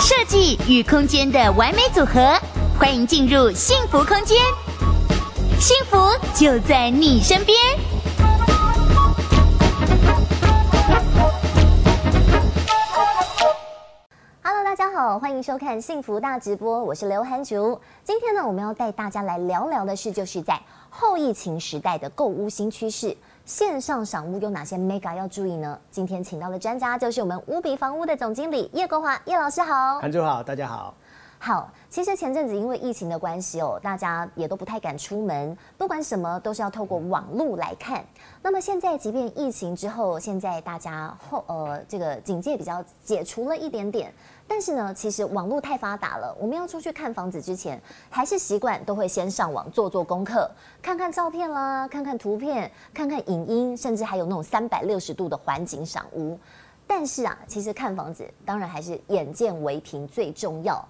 设计与空间的完美组合，欢迎进入幸福空间，幸福就在你身边。Hello，大家好，欢迎收看幸福大直播，我是刘涵竹。今天呢，我们要带大家来聊聊的是，就是在后疫情时代的购物新趋势。线上赏屋有哪些 mega 要注意呢？今天请到的专家就是我们无比房屋的总经理叶国华叶老师好，韩主好，大家好。好，其实前阵子因为疫情的关系哦，大家也都不太敢出门，不管什么都是要透过网络来看。那么现在，即便疫情之后，现在大家后呃这个警戒比较解除了一点点。但是呢，其实网络太发达了，我们要出去看房子之前，还是习惯都会先上网做做功课，看看照片啦，看看图片，看看影音，甚至还有那种三百六十度的环景赏屋。但是啊，其实看房子当然还是眼见为凭最重要。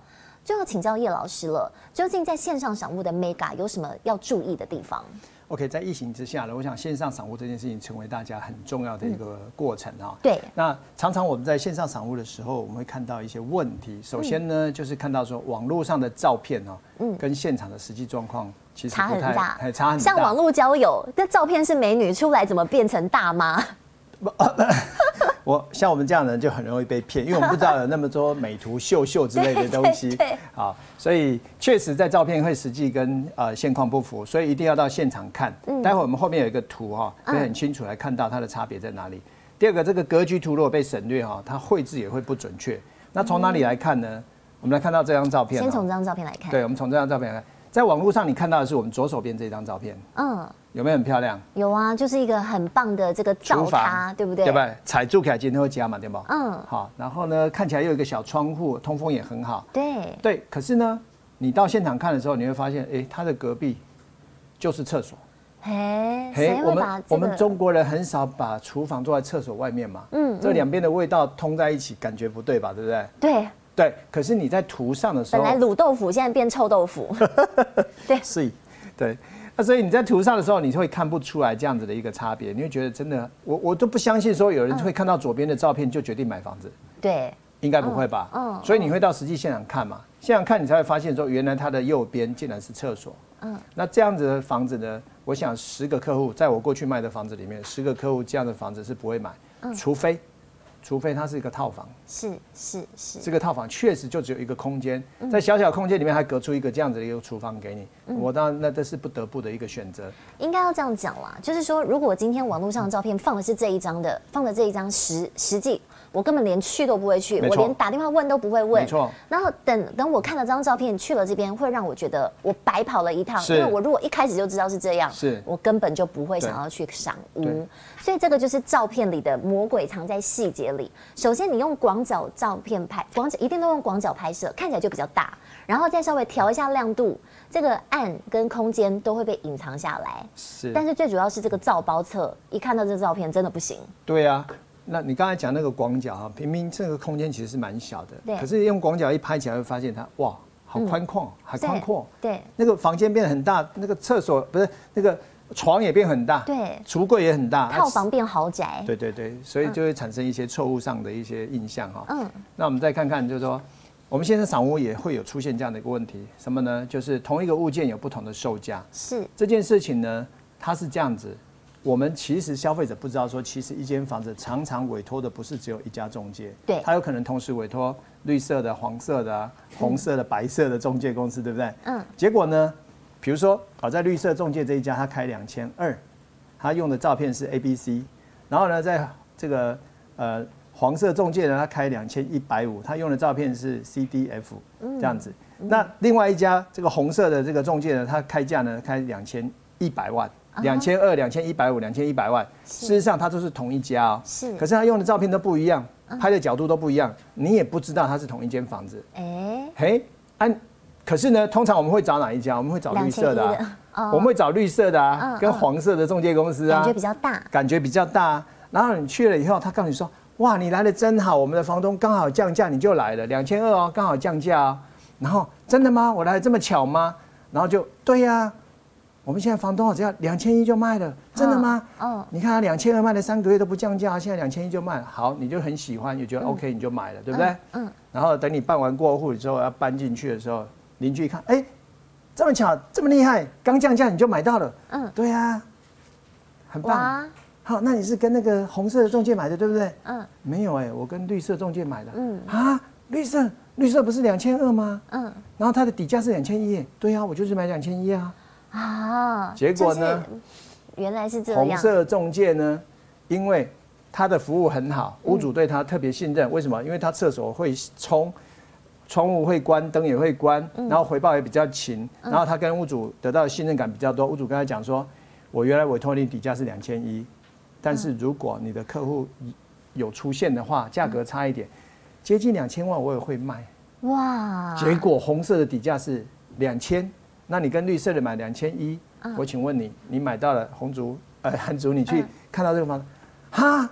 就要请教叶老师了，究竟在线上赏物的 Mega 有什么要注意的地方？OK，在疫情之下呢，我想线上赏物这件事情成为大家很重要的一个过程啊、嗯。对。那常常我们在线上赏物的时候，我们会看到一些问题。首先呢，嗯、就是看到说网络上的照片哦，嗯，跟现场的实际状况其实差很大，还差很大。像网络交友，这照片是美女，出来怎么变成大妈？不。我像我们这样的人就很容易被骗，因为我们不知道有那么多美图秀秀之类的东西，对好，所以确实在照片会实际跟呃现况不符，所以一定要到现场看。待会我们后面有一个图哈，可以很清楚来看到它的差别在哪里。第二个，这个格局图如果被省略哈，它绘制也会不准确。那从哪里来看呢？我们来看到这张照片，先从这张照片来看。对，我们从这张照片来看。在网络上，你看到的是我们左手边这张照片，嗯，有没有很漂亮？有啊，就是一个很棒的这个灶塔，对不对？对不对？踩住起来今天会加嘛，对不？嗯，好，然后呢，看起来又有一个小窗户，通风也很好。对对，可是呢，你到现场看的时候，你会发现，哎，它的隔壁就是厕所。嘿，嘿，我们我们中国人很少把厨房坐在厕所外面嘛，嗯，这两边的味道通在一起，感觉不对吧？对不对？对。对，可是你在涂上的时候，本来卤豆腐现在变臭豆腐，对，是，对，那所以你在涂上的时候，你会看不出来这样子的一个差别，你会觉得真的，我我都不相信说有人会看到左边的照片就决定买房子，对，应该不会吧？嗯，所以你会到实际现场看嘛，现场看你才会发现说，原来它的右边竟然是厕所，嗯，那这样子的房子呢，我想十个客户在我过去卖的房子里面，十个客户这样的房子是不会买，除非。除非它是一个套房，是是是，这个套房确实就只有一个空间，在小小空间里面还隔出一个这样子的一个厨房给你，我当然那这是不得不的一个选择。应该要这样讲啦，就是说，如果今天网络上的照片放的是这一张的，放的这一张实实际。我根本连去都不会去，我连打电话问都不会问。没错。然后等等我看了这张照片去了这边，会让我觉得我白跑了一趟。因为我如果一开始就知道是这样，是我根本就不会想要去赏屋。所以这个就是照片里的魔鬼藏在细节里。首先你用广角照片拍，广角一定都用广角拍摄，看起来就比较大。然后再稍微调一下亮度，这个暗跟空间都会被隐藏下来。是。但是最主要是这个照包侧，一看到这照片真的不行。对呀。那你刚才讲那个广角哈，明明这个空间其实是蛮小的，对。可是用广角一拍起来，会发现它哇，好宽旷，还宽阔。对。那个房间变得很大，那个厕所不是那个床也变很大，对。橱柜也很大，套房变豪宅。对对对，所以就会产生一些错误上的一些印象哈。嗯。那我们再看看，就是说，我们现在赏屋也会有出现这样的一个问题，什么呢？就是同一个物件有不同的售价。是。这件事情呢，它是这样子。我们其实消费者不知道说，其实一间房子常常委托的不是只有一家中介，对，他有可能同时委托绿色的、黄色的、红色的、白色的中介公司，对不对？嗯。结果呢，比如说，好在绿色中介这一家，他开两千二，他用的照片是 A、B、C，然后呢，在这个呃黄色中介呢，他开两千一百五，他用的照片是 C、D、F 这样子。那另外一家这个红色的这个中介呢，他开价呢开两千一百万。两千二、两千一百五、两千一百万，事实上它都是同一家哦。是，可是他用的照片都不一样，拍的角度都不一样，你也不知道它是同一间房子。哎，可是呢，通常我们会找哪一家？我们会找绿色的，我们会找绿色的啊，跟黄色的中介公司啊，感觉比较大，感觉比较大。然后你去了以后，他告诉你说，哇，你来的真好，我们的房东刚好降价，你就来了，两千二哦，刚好降价哦。然后真的吗？我来的这么巧吗？然后就对呀。我们现在房东只要两千一就卖了，真的吗？嗯，你看他两千二卖了三个月都不降价，现在两千一就卖，好，你就很喜欢，你觉得 OK，你就买了，对不对？嗯。然后等你办完过户之后要搬进去的时候，邻居一看，哎，这么巧，这么厉害，刚降价你就买到了。嗯，对啊，很棒。好，那你是跟那个红色的中介买的，对不对？嗯。没有哎，我跟绿色中介买的。嗯。啊，绿色，绿色不是两千二吗？嗯。然后它的底价是两千一，对啊，我就是买两千一啊。啊，结果呢？原来是这样。红色中介呢，因为他的服务很好，屋主对他特别信任。为什么？因为他厕所会冲，窗户会关，灯也会关，然后回报也比较勤，然后他跟屋主得到的信任感比较多。屋主跟他讲说：“我原来委托你底价是两千一，但是如果你的客户有出现的话，价格差一点，接近两千万我也会卖。”哇！结果红色的底价是两千。那你跟绿色的买两千一，我请问你，你买到了红竹 呃蓝竹，你去看到这个房子，哈，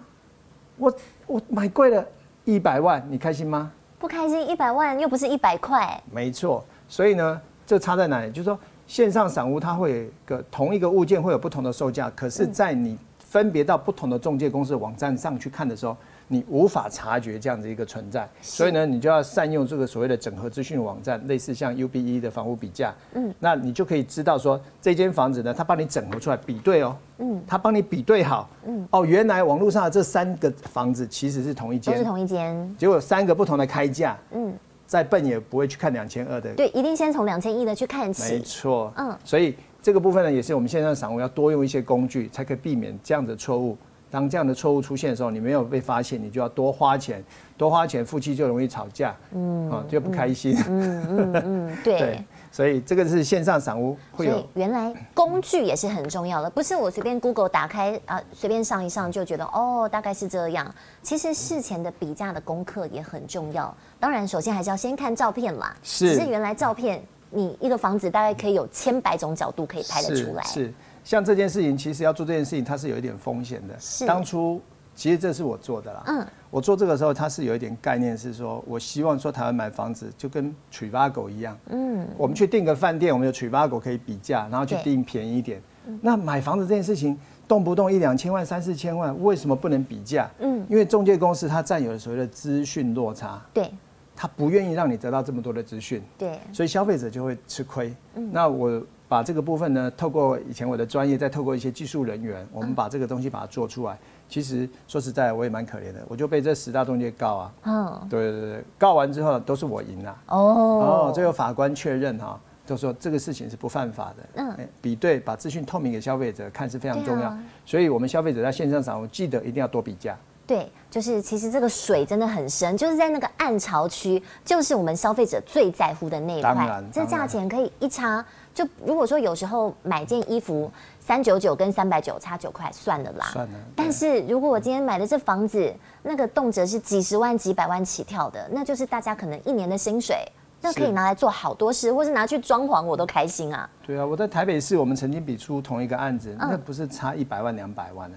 我我买贵了一百万，你开心吗？不开心，一百万又不是一百块。没错，所以呢，这差在哪里？就是说线上散户它会有一个同一个物件会有不同的售价，可是，在你分别到不同的中介公司的网站上去看的时候。你无法察觉这样的一个存在，所以呢，你就要善用这个所谓的整合资讯网站，类似像 UBE 的房屋比价，嗯，那你就可以知道说这间房子呢，它帮你整合出来比对哦，嗯，它帮你比对好，嗯，哦，原来网络上的这三个房子其实是同一间，都是同一间，结果三个不同的开价，嗯，再笨也不会去看两千二的，对，一定先从两千一的去看起，没错，嗯，所以这个部分呢，也是我们线上散户要多用一些工具，才可以避免这样的错误。当这样的错误出现的时候，你没有被发现，你就要多花钱，多花钱，夫妻就容易吵架，嗯，啊，就不开心，嗯嗯嗯，对，对，所以这个是线上赏屋会有。原来工具也是很重要的，不是我随便 Google 打开啊，随便上一上就觉得哦，大概是这样。其实事前的比价的功课也很重要。当然，首先还是要先看照片啦。是。只是原来照片，你一个房子大概可以有千百种角度可以拍得出来。是。是像这件事情，其实要做这件事情，它是有一点风险的。是。当初其实这是我做的啦。嗯。我做这个时候，它是有一点概念，是说我希望说台湾买房子就跟 Trivago 一样。嗯。我们去订个饭店，我们有 Trivago 可以比价，然后去订便宜一点。那买房子这件事情，动不动一两千万、三四千万，为什么不能比价？嗯。因为中介公司它占有了所谓的资讯落差。对。他不愿意让你得到这么多的资讯。对。所以消费者就会吃亏。嗯。那我。把这个部分呢，透过以前我的专业，再透过一些技术人员，我们把这个东西把它做出来。其实说实在，我也蛮可怜的，我就被这十大中介告啊。嗯，对对对，告完之后都是我赢了。哦，哦，最后法官确认哈，就说这个事情是不犯法的。嗯，比对，把资讯透明给消费者看是非常重要。所以我们消费者在线上上，我记得一定要多比价。对，就是其实这个水真的很深，就是在那个暗潮区，就是我们消费者最在乎的那一块。当然，这价钱可以一差。就如果说有时候买件衣服三九九跟三百九差九块算了啦，算了。但是如果我今天买的这房子，那个动辄是几十万几百万起跳的，那就是大家可能一年的薪水，那可以拿来做好多事，或是拿去装潢，我都开心啊。对啊，我在台北市，我们曾经比出同一个案子，那不是差一百万两百万呢？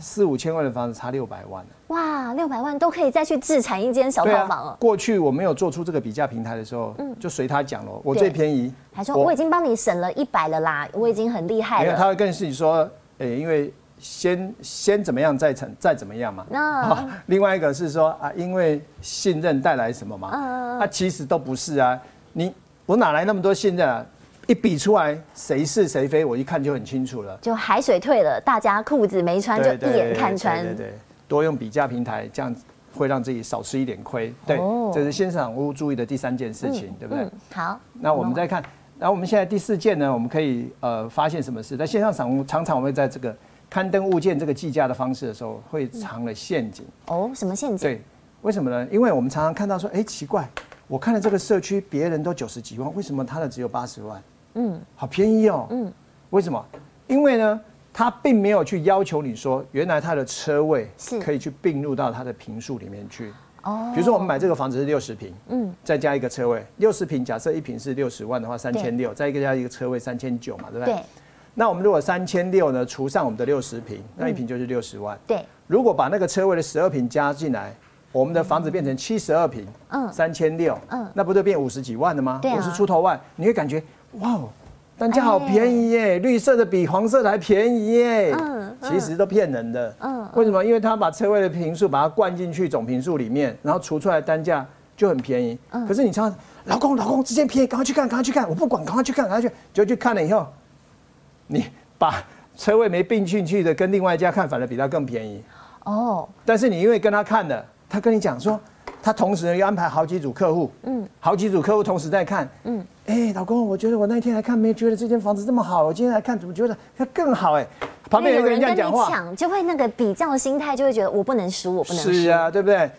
四五千万的房子差六百万，哇，六百万都可以再去自产一间小套房了。过去我没有做出这个比价平台的时候，嗯，就随他讲了，我最便宜，还说我已经帮你省了一百了啦，我已经很厉害了。没有，他会跟你说，哎，因为先先怎么样再成再怎么样嘛。那另外一个是说啊，因为信任带来什么嘛？嗯，啊，其实都不是啊，你我哪来那么多信任啊？一比出来谁是谁非，我一看就很清楚了。就海水退了，大家裤子没穿就一眼看穿。对对对，多用比价平台，这样会让自己少吃一点亏。对，这是线上屋注意的第三件事情，对不对？好。那我们再看，然后我们现在第四件呢，我们可以呃发现什么事？在线上赏屋，常常我们会在这个刊登物件这个计价的方式的时候，会藏了陷阱。哦，什么陷阱？对，为什么呢？因为我们常常看到说，哎，奇怪，我看了这个社区，别人都九十几万，为什么他的只有八十万？嗯，好便宜哦。嗯，为什么？因为呢，他并没有去要求你说，原来他的车位是可以去并入到他的平数里面去。哦，比如说我们买这个房子是六十平，嗯，再加一个车位，六十平，假设一平是六十万的话，三千六，再一个加一个车位三千九嘛，对不对？对。那我们如果三千六呢，除上我们的六十平，那一平就是六十万。对。如果把那个车位的十二平加进来，我们的房子变成七十二平，嗯，三千六，嗯，那不就变五十几万了吗？五十出头万，你会感觉。哇哦，单价好便宜耶，绿色的比黄色的还便宜耶。嗯，其实都骗人的。嗯，为什么？因为他把车位的平数把它灌进去总平数里面，然后除出来单价就很便宜。嗯，可是你常，老公老公，之间便宜，赶快去看，赶快去看，我不管，赶快去看，赶快去，就去看了以后，你把车位没并进去的跟另外一家看，反而比他更便宜。哦，但是你因为跟他看了，他跟你讲说。他同时要安排好几组客户，嗯，好几组客户同时在看，嗯，哎、欸，老公，我觉得我那天来看没觉得这间房子这么好，我今天来看怎么觉得它更好？哎，旁边有个人这样讲话，抢就会那个比较的心态就会觉得我不能输，我不能输，是啊，对不对？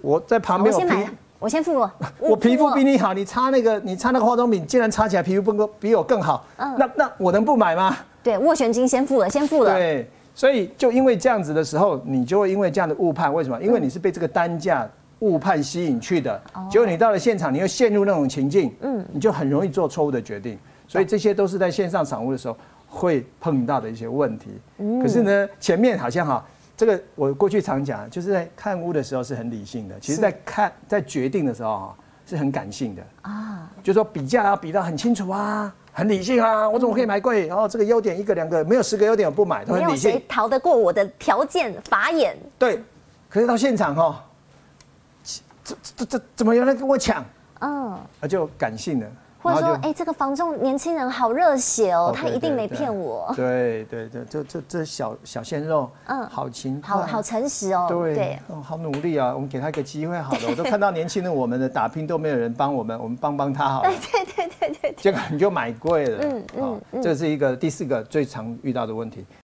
我在旁边，我先买，我先付，我皮肤比你好，你擦那个，你擦那个化妆品，竟然擦起来皮肤不比我更好，嗯，那那我能不买吗？对，斡旋金先付了，先付了，对，所以就因为这样子的时候，你就会因为这样的误判，为什么？因为你是被这个单价。误判吸引去的，结果你到了现场，你又陷入那种情境，嗯，你就很容易做错误的决定。所以这些都是在线上赏屋的时候会碰到的一些问题。可是呢，前面好像哈，这个我过去常讲，就是在看屋的时候是很理性的，其实在看在决定的时候哈是很感性的啊，就说比价要比到很清楚啊，很理性啊，我怎么可以买贵？然后这个优点一个两个，没有十个优点我不买，都很理性。谁逃得过我的条件法眼？对，可是到现场哈。这这这怎么有人跟我抢？嗯，他就感性的，或者说，哎、欸，这个房仲年轻人好热血哦，他一定没骗我。对对对，这这这小小鲜肉，嗯，好勤，好好诚实哦。对对，哦，好努力啊，我们给他一个机会好了。我都看到年轻人，我们的打拼都没有人帮我们，我们帮帮他好了。对对对对对，结果你就买贵了。嗯嗯，这是一个第四个最常遇到的问题。